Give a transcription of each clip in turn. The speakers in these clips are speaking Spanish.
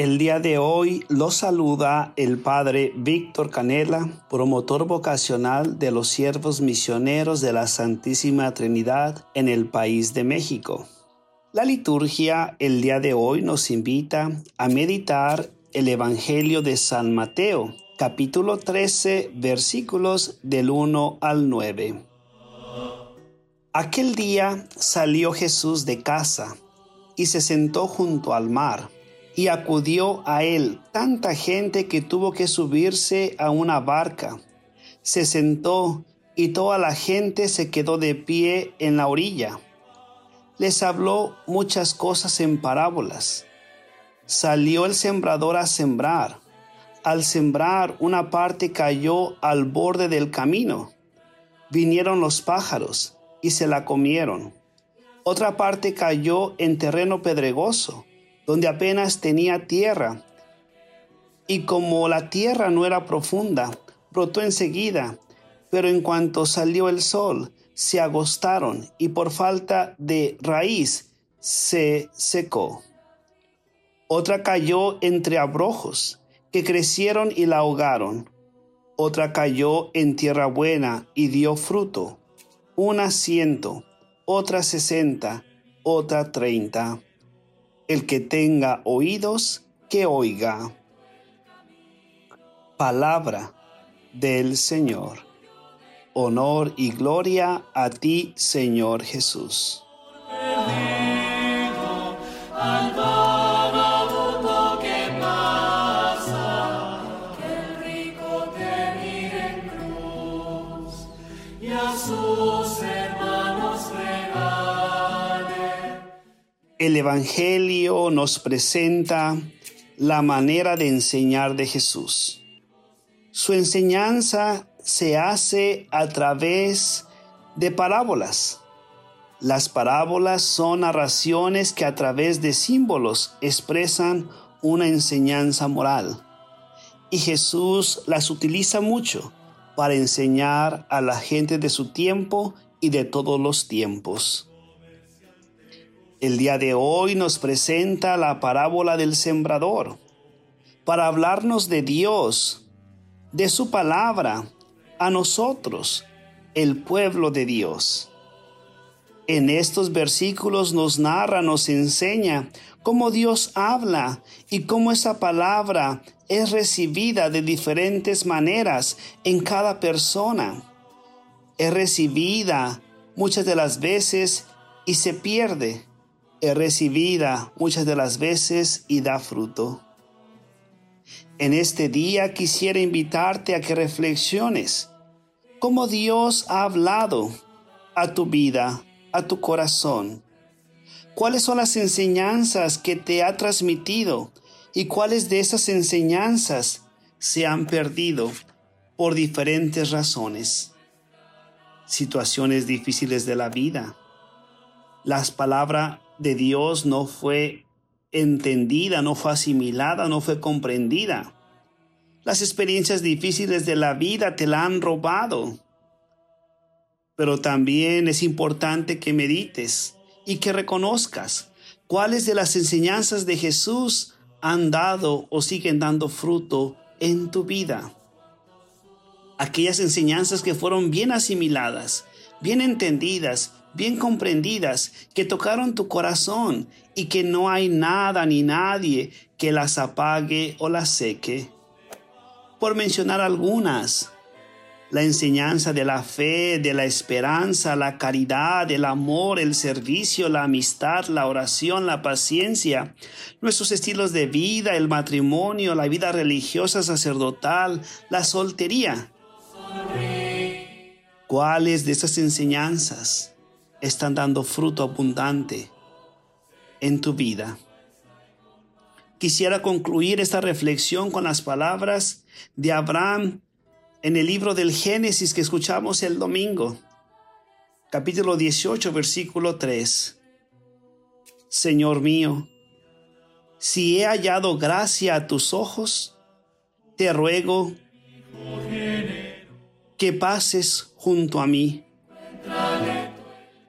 El día de hoy lo saluda el Padre Víctor Canela, promotor vocacional de los siervos misioneros de la Santísima Trinidad en el país de México. La liturgia el día de hoy nos invita a meditar el Evangelio de San Mateo, capítulo 13, versículos del 1 al 9. Aquel día salió Jesús de casa y se sentó junto al mar y acudió a él tanta gente que tuvo que subirse a una barca. Se sentó y toda la gente se quedó de pie en la orilla. Les habló muchas cosas en parábolas. Salió el sembrador a sembrar. Al sembrar una parte cayó al borde del camino. Vinieron los pájaros y se la comieron. Otra parte cayó en terreno pedregoso donde apenas tenía tierra. Y como la tierra no era profunda, brotó enseguida, pero en cuanto salió el sol, se agostaron y por falta de raíz se secó. Otra cayó entre abrojos, que crecieron y la ahogaron. Otra cayó en tierra buena y dio fruto, una ciento, otra sesenta, otra treinta. El que tenga oídos, que oiga. Palabra del Señor. Honor y gloria a ti, Señor Jesús. El Evangelio nos presenta la manera de enseñar de Jesús. Su enseñanza se hace a través de parábolas. Las parábolas son narraciones que a través de símbolos expresan una enseñanza moral. Y Jesús las utiliza mucho para enseñar a la gente de su tiempo y de todos los tiempos. El día de hoy nos presenta la parábola del sembrador para hablarnos de Dios, de su palabra, a nosotros, el pueblo de Dios. En estos versículos nos narra, nos enseña cómo Dios habla y cómo esa palabra es recibida de diferentes maneras en cada persona. Es recibida muchas de las veces y se pierde es recibida muchas de las veces y da fruto. En este día quisiera invitarte a que reflexiones cómo Dios ha hablado a tu vida, a tu corazón. ¿Cuáles son las enseñanzas que te ha transmitido y cuáles de esas enseñanzas se han perdido por diferentes razones? Situaciones difíciles de la vida. Las palabras de Dios no fue entendida, no fue asimilada, no fue comprendida. Las experiencias difíciles de la vida te la han robado. Pero también es importante que medites y que reconozcas cuáles de las enseñanzas de Jesús han dado o siguen dando fruto en tu vida. Aquellas enseñanzas que fueron bien asimiladas, bien entendidas, bien comprendidas, que tocaron tu corazón y que no hay nada ni nadie que las apague o las seque. Por mencionar algunas, la enseñanza de la fe, de la esperanza, la caridad, el amor, el servicio, la amistad, la oración, la paciencia, nuestros estilos de vida, el matrimonio, la vida religiosa sacerdotal, la soltería. ¿Cuáles de esas enseñanzas están dando fruto abundante en tu vida. Quisiera concluir esta reflexión con las palabras de Abraham en el libro del Génesis que escuchamos el domingo, capítulo 18, versículo 3. Señor mío, si he hallado gracia a tus ojos, te ruego que pases junto a mí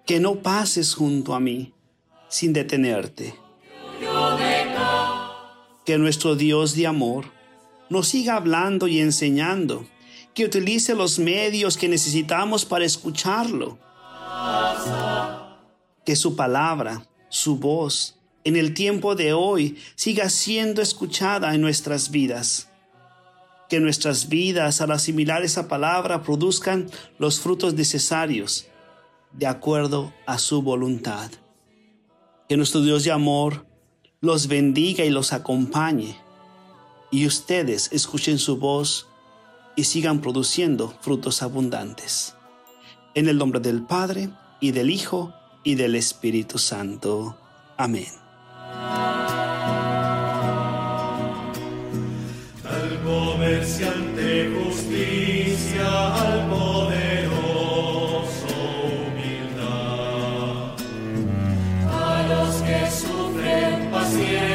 que no pases junto a mí sin detenerte. Que nuestro Dios de amor nos siga hablando y enseñando, que utilice los medios que necesitamos para escucharlo. Que su palabra, su voz, en el tiempo de hoy siga siendo escuchada en nuestras vidas. Que nuestras vidas al asimilar esa palabra produzcan los frutos necesarios de acuerdo a su voluntad. Que nuestro Dios de amor los bendiga y los acompañe. Y ustedes escuchen su voz y sigan produciendo frutos abundantes. En el nombre del Padre, y del Hijo, y del Espíritu Santo. Amén. Al comerciante justicia, al poderoso humildad, a